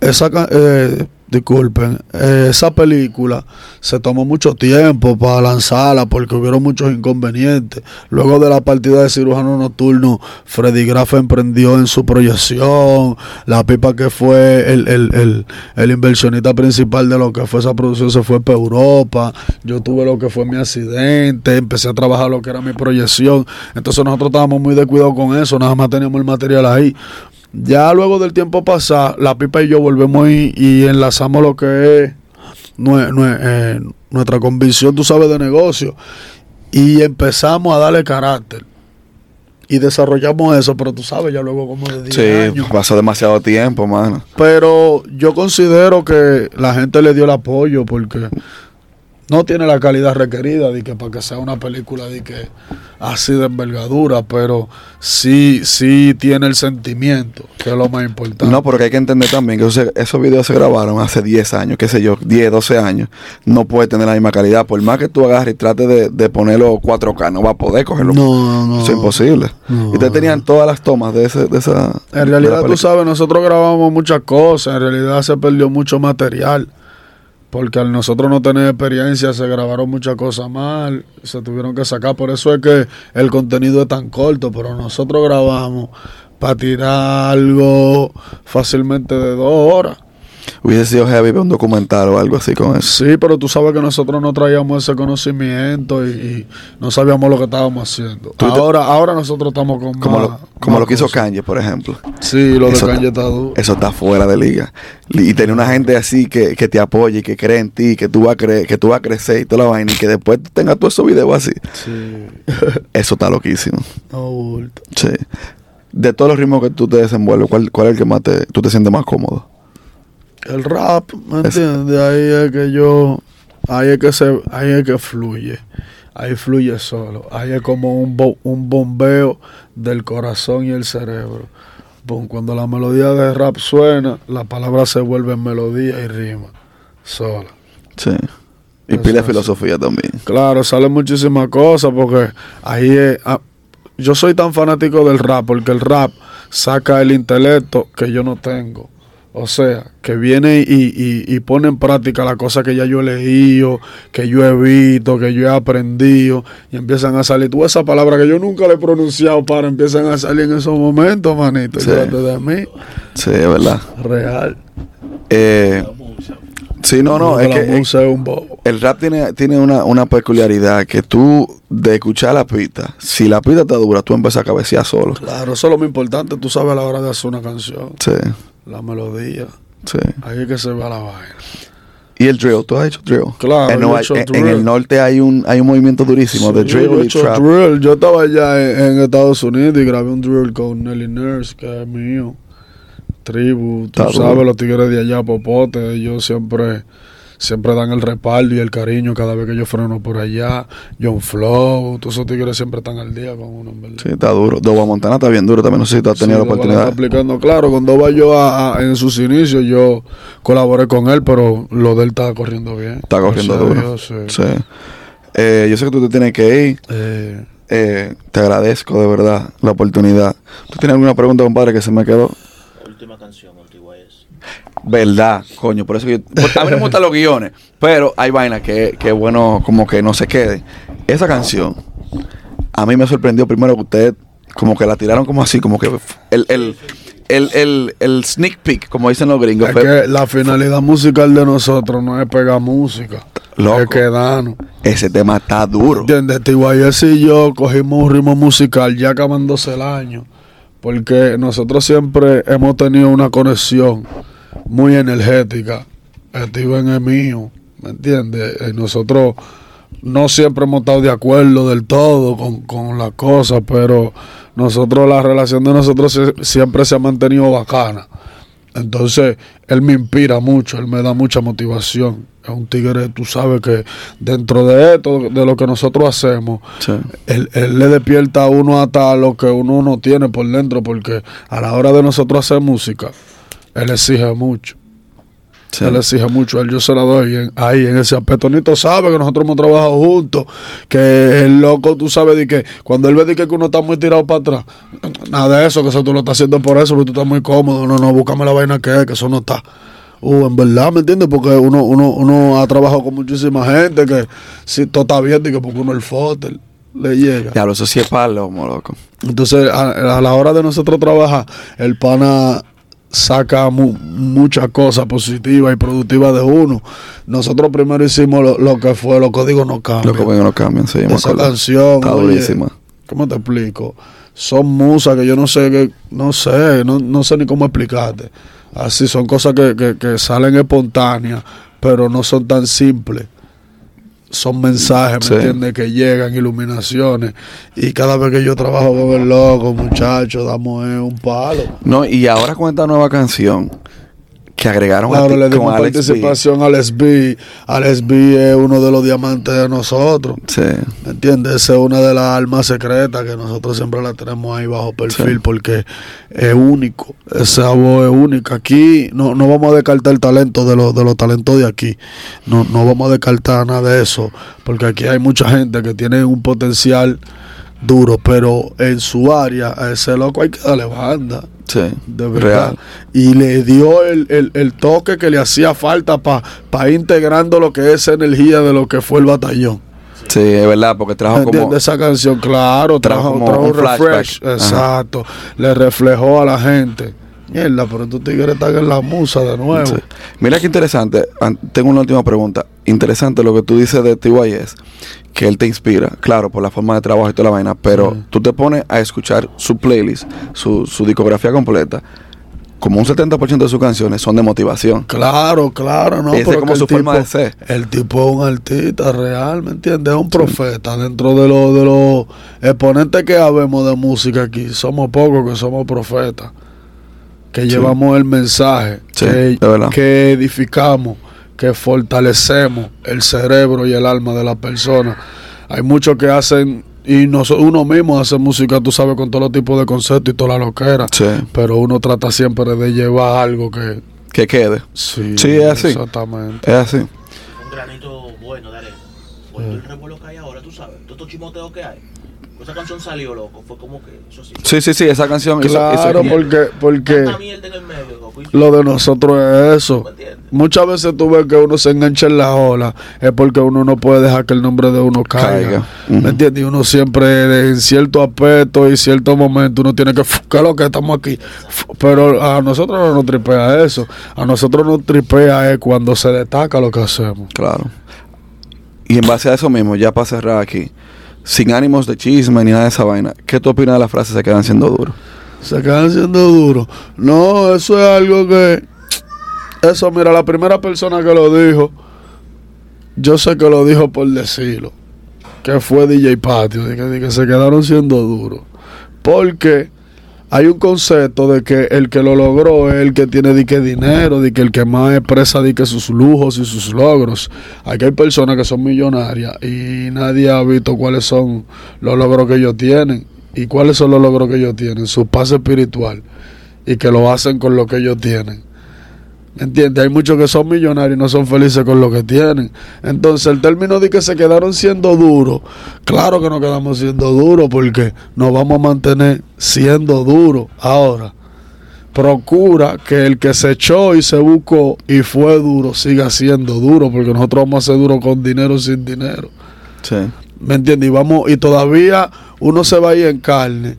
C: Esa, eh, disculpen, eh, esa película se tomó mucho tiempo para lanzarla porque hubieron muchos inconvenientes. Luego de la partida de cirujano nocturno, Freddy Graf emprendió en su proyección. La pipa que fue el, el, el, el inversionista principal de lo que fue esa producción se fue para Europa. Yo tuve lo que fue mi accidente, empecé a trabajar lo que era mi proyección. Entonces nosotros estábamos muy descuidados con eso, nada más teníamos el material ahí. Ya luego del tiempo pasar, la pipa y yo volvemos y, y enlazamos lo que es nue- nue- eh, nuestra convicción, tú sabes, de negocio. Y empezamos a darle carácter. Y desarrollamos eso, pero tú sabes, ya luego como de 10
B: Sí,
C: años.
B: pasó demasiado tiempo, mano.
C: Pero yo considero que la gente le dio el apoyo porque no tiene la calidad requerida de que para que sea una película de que así de envergadura, pero sí, sí tiene el sentimiento, que es lo más importante.
B: No, porque hay que entender también que esos, esos videos se grabaron hace 10 años, qué sé yo, 10, 12 años. No puede tener la misma calidad. Por más que tú agarres y trates de, de ponerlo 4K, no va a poder cogerlo.
C: No, no.
B: Eso es imposible.
C: No.
B: y ustedes tenían todas las tomas de, ese, de esa.
C: En
B: de
C: realidad, tú sabes, nosotros grabamos muchas cosas, en realidad se perdió mucho material, porque al nosotros no tener experiencia se grabaron muchas cosas mal, se tuvieron que sacar, por eso es que el contenido es tan corto, pero nosotros grabamos para tirar algo fácilmente de dos horas.
B: Hubiese sido heavy un documental o algo así con eso.
C: Sí, pero tú sabes que nosotros no traíamos ese conocimiento y, y no sabíamos lo que estábamos haciendo. Ahora, ahora nosotros estamos con
B: Como,
C: más-
B: lo, como
C: más
B: lo que hizo. Kanye, por ejemplo.
C: Sí, lo de Kanye
B: está-
C: está duro.
B: Eso está fuera de liga. Y tener una gente así que, que te apoye y que cree en ti, que tú vas a creer, que tú vas a crecer y toda la vaina, y que después tengas todos esos videos así.
C: Sí, (laughs)
B: Eso está loquísimo.
C: no.
B: Sí. De todos los ritmos que tú te desenvuelves, ¿cuál, cuál es el que más te, tú te sientes más cómodo?
C: El rap, ¿me
B: Es-
C: entiendes? Ahí es que yo, ahí es que se, ahí es que fluye, ahí fluye solo, ahí es como un, bo- un bombeo del corazón y el cerebro. Cuando la melodía de rap suena, la palabra se vuelve melodía y rima, sola.
B: Sí. Y
C: Eso
B: pila de filosofía también.
C: Claro, salen muchísimas cosas porque ahí es, ah, yo soy tan fanático del rap porque el rap saca el intelecto que yo no tengo. O sea, que viene y, y, y pone en práctica las cosas que ya yo he leído, que yo he visto, que yo he aprendido, y empiezan a salir. Tú esas palabras que yo nunca le he pronunciado para, empiezan a salir en esos momentos, manito.
B: Sí.
C: De mí,
B: Sí, es verdad.
C: real.
B: Eh, sí, no, no, es
C: la
B: que es-
C: musa es un bobo.
B: el rap tiene, tiene una, una peculiaridad que tú, de escuchar la pista, si la pista está dura, tú empiezas a cabecear solo.
C: Claro, eso es lo más importante, tú sabes a la hora de hacer una canción,
B: Sí,
C: la melodía.
B: sí.
C: Ahí es que se va la vaina.
B: Y el drill, ¿tú has hecho drill?
C: Claro,
B: en,
C: yo he
B: Nueva-
C: hecho
B: en- en
C: drill.
B: el norte hay un, hay un movimiento durísimo de
C: Sí,
B: drill
C: yo he
B: y trap.
C: drill. Yo estaba allá en, en Estados Unidos y grabé un drill con Nelly Nurse, que es mío. Tribu, tú
B: Está
C: sabes,
B: duro.
C: los tigres de allá, Popote, ellos siempre, siempre dan el respaldo y el cariño cada vez que yo freno por allá. John Flow, todos esos tigres siempre están al día con uno, en verdad.
B: Sí, está duro. Doba Montana está bien duro también. No sé si tú has tenido
C: Sí,
B: la
C: Doba está
B: oportunidad.
C: aplicando. Claro, cuando va yo a, a- en sus inicios, yo colaboré con él, pero lo de él está corriendo bien.
B: Está corriendo
C: Gracias
B: duro.
C: Dios, sí.
B: Sí. Eh, yo sé que tú te tienes que ir.
C: Eh,
B: Eh, te agradezco de verdad la oportunidad. ¿Tú tienes alguna pregunta, compadre, que se me quedó?
D: Última canción, Antigua es.
B: Verdad, coño. Por eso que yo, (laughs) a mí no me gustan los guiones, pero hay vainas que, que bueno como que no se queden. Esa canción, a mí me sorprendió primero que ustedes como que la tiraron como así, como que el, el, el, el, el sneak peek, como dicen los gringos.
C: Es que la finalidad musical de nosotros no es pegar música,
B: Loco.
C: es quedarnos.
B: ese tema está duro.
C: ¿Entiendes? Tiguayes y yo cogimos un ritmo musical ya acabándose el año, porque nosotros siempre hemos tenido una conexión muy energética. Steven es mío, ¿me entiendes? Eh, Nosotros no siempre hemos estado de acuerdo del todo con, con las cosas, pero nosotros, la relación de nosotros se- siempre se ha mantenido bacana. Entonces, él me inspira mucho, él me da mucha motivación. Es un tigre, tú sabes que dentro de esto, de lo que nosotros hacemos,
B: Sí.
C: él, él le despierta a uno hasta lo que uno no tiene por dentro, porque a la hora de nosotros hacer música, él exige mucho.
B: Sí.
C: Él exige mucho, él yo se la doy en- ahí en ese aspecto. Nito sabe que nosotros hemos trabajado juntos, que el loco, tú sabes de que cuando él ve de que uno está muy tirado para atrás, nada de eso, que eso tú lo estás haciendo por eso, porque tú estás muy cómodo. No, no, búscame la vaina que es, que eso no está. Uh, en verdad, ¿me entiendes? Porque uno, uno, uno ha trabajado con muchísima gente que si todo está bien, y que porque uno el fotel le llega.
B: Diablo, eso sí es palomo, loco.
C: Entonces, a, a la hora de nosotros trabajar, el pana saca mu- muchas cosas positivas y productivas de uno. Nosotros primero hicimos lo, lo que fue los códigos no cambian.
B: que ven no cambian, me
C: Esa canción,
B: Está
C: oye,
B: durísima.
C: ¿Cómo te explico? Son musas que yo no sé, que, no sé, no, no sé ni cómo explicarte. Así son cosas que, que, que salen espontáneas, pero no son tan simples. Son mensajes,
B: Sí.
C: ¿me entiendes? Que llegan, iluminaciones. Y cada vez que yo trabajo con el loco, muchachos, damos eh, un palo.
B: No, y ahora con esta nueva canción, que agregaron
C: Claro,
B: a
C: le dimos
B: Alex B.
C: participación al SB. Al SB es uno de los diamantes de nosotros.
B: Sí,
C: ¿Me entiendes? Esa es una de las almas secretas que nosotros siempre la tenemos ahí bajo perfil
B: Sí.
C: porque es único. Esa voz es única. Aquí no, no vamos a descartar el talento de los, de los talentos de aquí. No, no vamos a descartar nada de eso porque aquí hay mucha gente que tiene un potencial duro, pero en su área a ese loco hay que darle banda.
B: sí,
C: De verdad.
B: real.
C: Y le dio el, el- el toque que le hacía falta para ir integrando lo que es esa energía de lo que fue el batallón.
B: Sí, es verdad, porque trajo como...
C: Esa canción, claro,
B: Trajo
C: trajo,
B: un
C: un refresh. Exacto. Le reflejó a la gente. Mierda, pero tú tigres están en la musa de nuevo.
B: Sí. Mira qué interesante. An- Tengo una última pregunta. Interesante lo que tú dices de TYS, que él te inspira, claro, por la forma de trabajo y toda la vaina, pero tú te pones a escuchar su playlist, su, su discografía completa, como un 70% de sus canciones son de motivación.
C: Claro, claro, ¿no?
B: Ese es como su
C: el
B: forma de ser.
C: El tipo es un artista real, ¿me entiendes? Es un profeta dentro de los de los exponentes que habemos de música aquí. Somos pocos que somos profetas. Que llevamos el mensaje,
B: Sí,
C: que, edificamos, que fortalecemos el cerebro y el alma de la persona. Hay muchos que hacen, y nos- uno mismo hace música, tú sabes, con todos los tipos de conceptos y toda la loquera.
B: Sí.
C: Pero uno trata siempre de llevar algo que,
B: Que quede.
C: Sí,
B: Sí, es así.
C: Exactamente.
B: Es así.
D: Un granito bueno de arena. Por todo el revuelo que hay ahora, tú sabes. Todo estos chimoteos que hay. Esa canción salió, loco. Fue como que eso sí.
B: Sí, sí, sí, esa canción
C: Claro,
B: hizo-
C: porque, porque
D: medio,
C: lo de nosotros es eso. Muchas veces tú ves que uno se engancha en la ola, es porque uno no puede dejar que el nombre de uno caiga. ¿Me entiendes? Y uno siempre, en cierto aspecto y cierto momento, uno tiene que, "Fu, ¿qué es lo que estamos aquí? Pero a nosotros no nos tripea eso. A nosotros nos tripea es cuando se destaca lo que hacemos.
B: Claro. Y en base a eso mismo, ya para cerrar aquí, sin ánimos de chisme ni nada de esa vaina, ¿qué tú opinas de las frases se quedan siendo duros?
C: Se quedan siendo duros. No, eso es algo que. Eso, mira, la primera persona que lo dijo, yo sé que lo dijo por decirlo, que fue DJ Patio, que, que se quedaron siendo duros. Porque hay un concepto de que el que lo logró es el que tiene de que dinero, de que el que más expresa de que sus lujos y sus logros. Aquí hay personas que son millonarias y nadie ha visto cuáles son los logros que ellos tienen. ¿Y cuáles son los logros que ellos tienen? Su paz espiritual. Y que lo hacen con lo que ellos tienen. ¿Me entiendes? Hay muchos que son millonarios y no son felices con lo que tienen. Entonces, el término de que se quedaron siendo duros, claro que no quedamos siendo duros porque nos vamos a mantener siendo duros. Ahora, procura que el que se echó y se buscó y fue duro siga siendo duro porque nosotros vamos a ser duros con dinero o sin dinero.
B: Sí.
C: ¿Me entiendes? Y vamos, y todavía uno se va a ir en carne.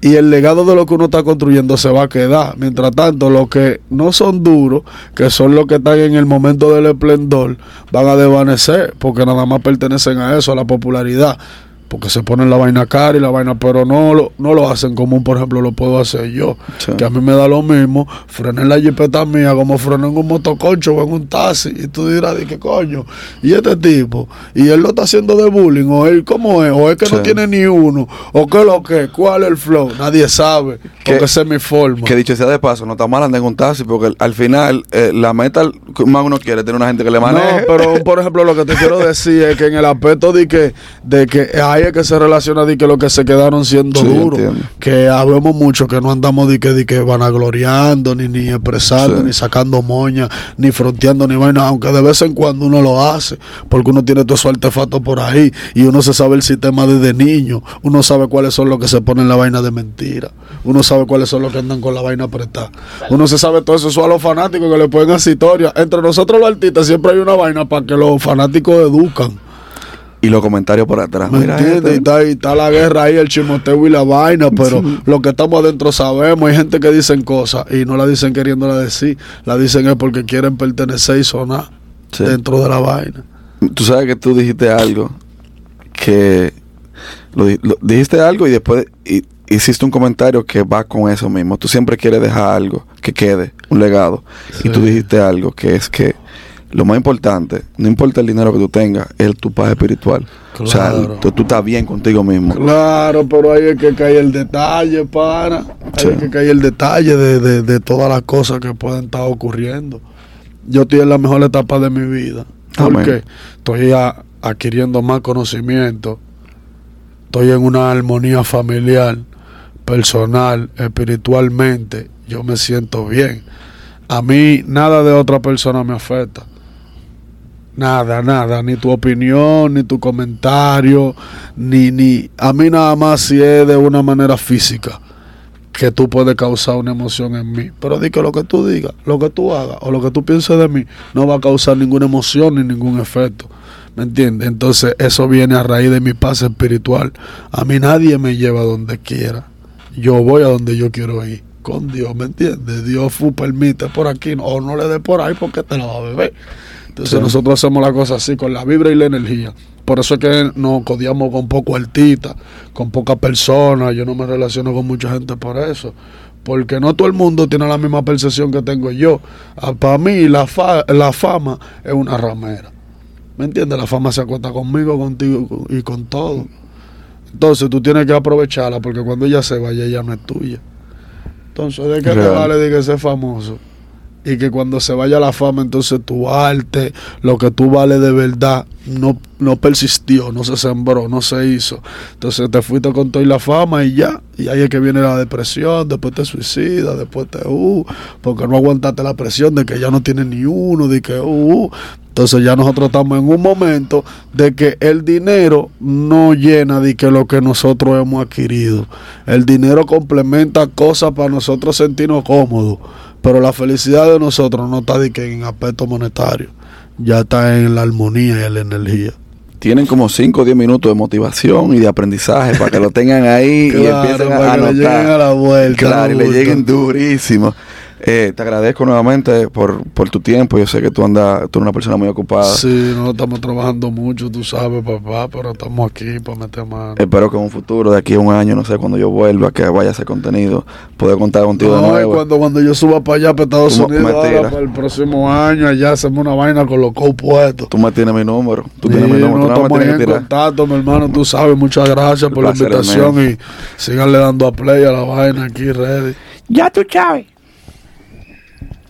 C: Y el legado de lo que uno está construyendo se va a quedar. Mientras tanto, los que no son duros, que son los que están en el momento del esplendor, van a desvanecer, porque nada más pertenecen a eso, a la popularidad. Porque se ponen la vaina cara y la vaina, pero no lo, no lo hacen como, por ejemplo, lo puedo hacer yo.
B: Sí.
C: Que a mí me da lo mismo frenar en la jipeta mía como frenar en un motoconcho o en un taxi. Y tú dirás, ¿de qué coño? Y este tipo, y él lo está haciendo de bullying, o él, ¿cómo es? O es que no tiene ni uno, o qué es lo que, cuál es el flow. Nadie sabe,
B: Que-
C: porque esa es mi forma.
B: Que dicho sea de paso, no está mal andar en un taxi porque al final eh, la meta más uno quiere tener una gente que le maneje.
C: No, pero por ejemplo lo que te quiero decir es que en el aspecto de que, de que ahí es que se relaciona de que lo que se quedaron siendo
B: Sí,
C: duros,
B: entiendo.
C: que habemos mucho que no andamos de que, de que vanagloriando, ni, ni expresando,
B: Sí.
C: ni sacando moña, ni fronteando, ni vaina, aunque de vez en cuando uno lo hace, porque uno tiene todo su artefacto por ahí y uno se sabe el sistema desde niño, uno sabe cuáles son los que se ponen la vaina de mentira, uno sabe cuáles son los que andan con la vaina apretada, uno se sabe todo eso, eso a los fanáticos que le pueden hacer historia. Entre nosotros los artistas siempre hay una vaina para que los fanáticos educan.
B: Y los comentarios por atrás.
C: ¿Me
B: Mira
C: entiendes?
B: Este.
C: está, la guerra ahí, el chimoteo y la vaina, pero lo que estamos adentro sabemos. Hay gente que dicen cosas y no la dicen queriéndola decir, la dicen es porque quieren pertenecer y sonar
B: Sí.
C: dentro de la vaina.
B: Tú sabes que tú dijiste algo que lo, di- lo- dijiste algo y después hi- hiciste un comentario que va con eso mismo. Tú siempre quieres dejar algo que quede, un legado. Y tú dijiste algo que es que lo más importante, no importa el dinero que tú tengas, es tu paz espiritual. O sea,
C: Claro.
B: tú, tú estás bien contigo mismo.
C: Claro, pero ahí es que cae el detalle, para.
B: Sí.
C: Hay que caer el detalle de, de, de todas las cosas que pueden estar ocurriendo. Yo estoy en la mejor etapa de mi vida. Porque estoy a- adquiriendo más conocimiento. Estoy en una armonía familiar, personal, espiritualmente. Yo me siento bien. A mí nada de otra persona me afecta. Nada, nada, ni tu opinión, ni tu comentario, ni, ni, a mí nada más si es de una manera física que tú puedes causar una emoción en mí. Pero di que lo que tú digas, lo que tú hagas o lo que tú pienses de mí no va a causar ninguna emoción ni ningún efecto. ¿Me entiendes? Entonces eso viene a raíz de mi paz espiritual. A mí nadie me lleva donde quiera. Yo voy a donde yo quiero ir. Con Dios, ¿me entiendes? Dios permite por aquí o no le dé por ahí porque te la va a beber. Entonces
B: Sí.
C: nosotros hacemos la cosa así, con la vibra y la energía. Por eso es que nos codiamos con poco artista, con pocas personas. Yo no me relaciono con mucha gente por eso. Porque no todo el mundo tiene la misma percepción que tengo yo. Para mí la, fa- la fama es una ramera. ¿Me entiendes? La fama se acuesta conmigo, contigo y con todo. Entonces tú tienes que aprovecharla porque cuando ella se vaya, ella no es tuya. Entonces, ¿de qué te vale de que ser famoso? Y que cuando se vaya la fama, entonces tu arte, lo que tú vales de verdad, no, no persistió, no se sembró, no se hizo. Entonces te fuiste con toda la fama y ya. Y ahí es que viene la depresión, después te suicidas, después te uh, porque no aguantaste la presión de que ya no tienes ni uno, de que uh. Entonces ya nosotros estamos en un momento de que el dinero no llena de que lo que nosotros hemos adquirido. El dinero complementa cosas para nosotros sentirnos cómodos, pero la felicidad de nosotros no está de que en aspecto monetario, ya está en la armonía y en la energía.
B: Tienen como 5 o 10 minutos de motivación y de aprendizaje para que lo tengan ahí y empiecen a
C: para que le
B: anotar.
C: lleguen a la vuelta,
B: Claro, y le lleguen durísimo. Eh, te agradezco nuevamente por, por tu tiempo. Yo sé que tú andas, tú eres una persona muy ocupada.
C: Sí, no estamos trabajando mucho, tú sabes, papá, pero estamos aquí para meter mano.
B: Espero que en un futuro, de aquí a un año, no sé, cuando yo vuelva, que vaya a hacer contenido, poder contar contigo de
C: No, y
B: nuevo.
C: cuando, cuando yo suba para allá, para Estados
B: Tú me-
C: Unidos,
B: me
C: ahora, para el próximo año, allá hacemos una vaina con los puestos.
B: Tú me tienes mi número. Tú
C: Sí,
B: tienes mi número.
C: no,
B: Tú no me
C: estamos ahí
B: tienes
C: en
B: que tirar.
C: contacto, mi hermano, tú sabes, muchas gracias por la invitación y síganle dando a play a la vaina aquí, ready.
B: Ya tú sabes.